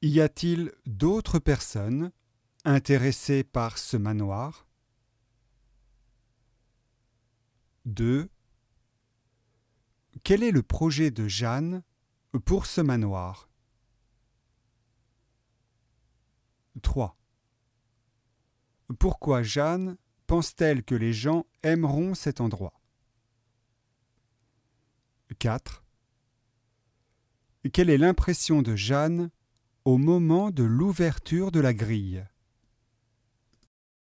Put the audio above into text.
Y a-t-il d'autres personnes intéressées par ce manoir? 2. Quel est le projet de Jeanne pour ce manoir? 3. Pourquoi Jeanne pense-t-elle que les gens aimeront cet endroit? 4. Quelle est l'impression de Jeanne au moment de l'ouverture de la grille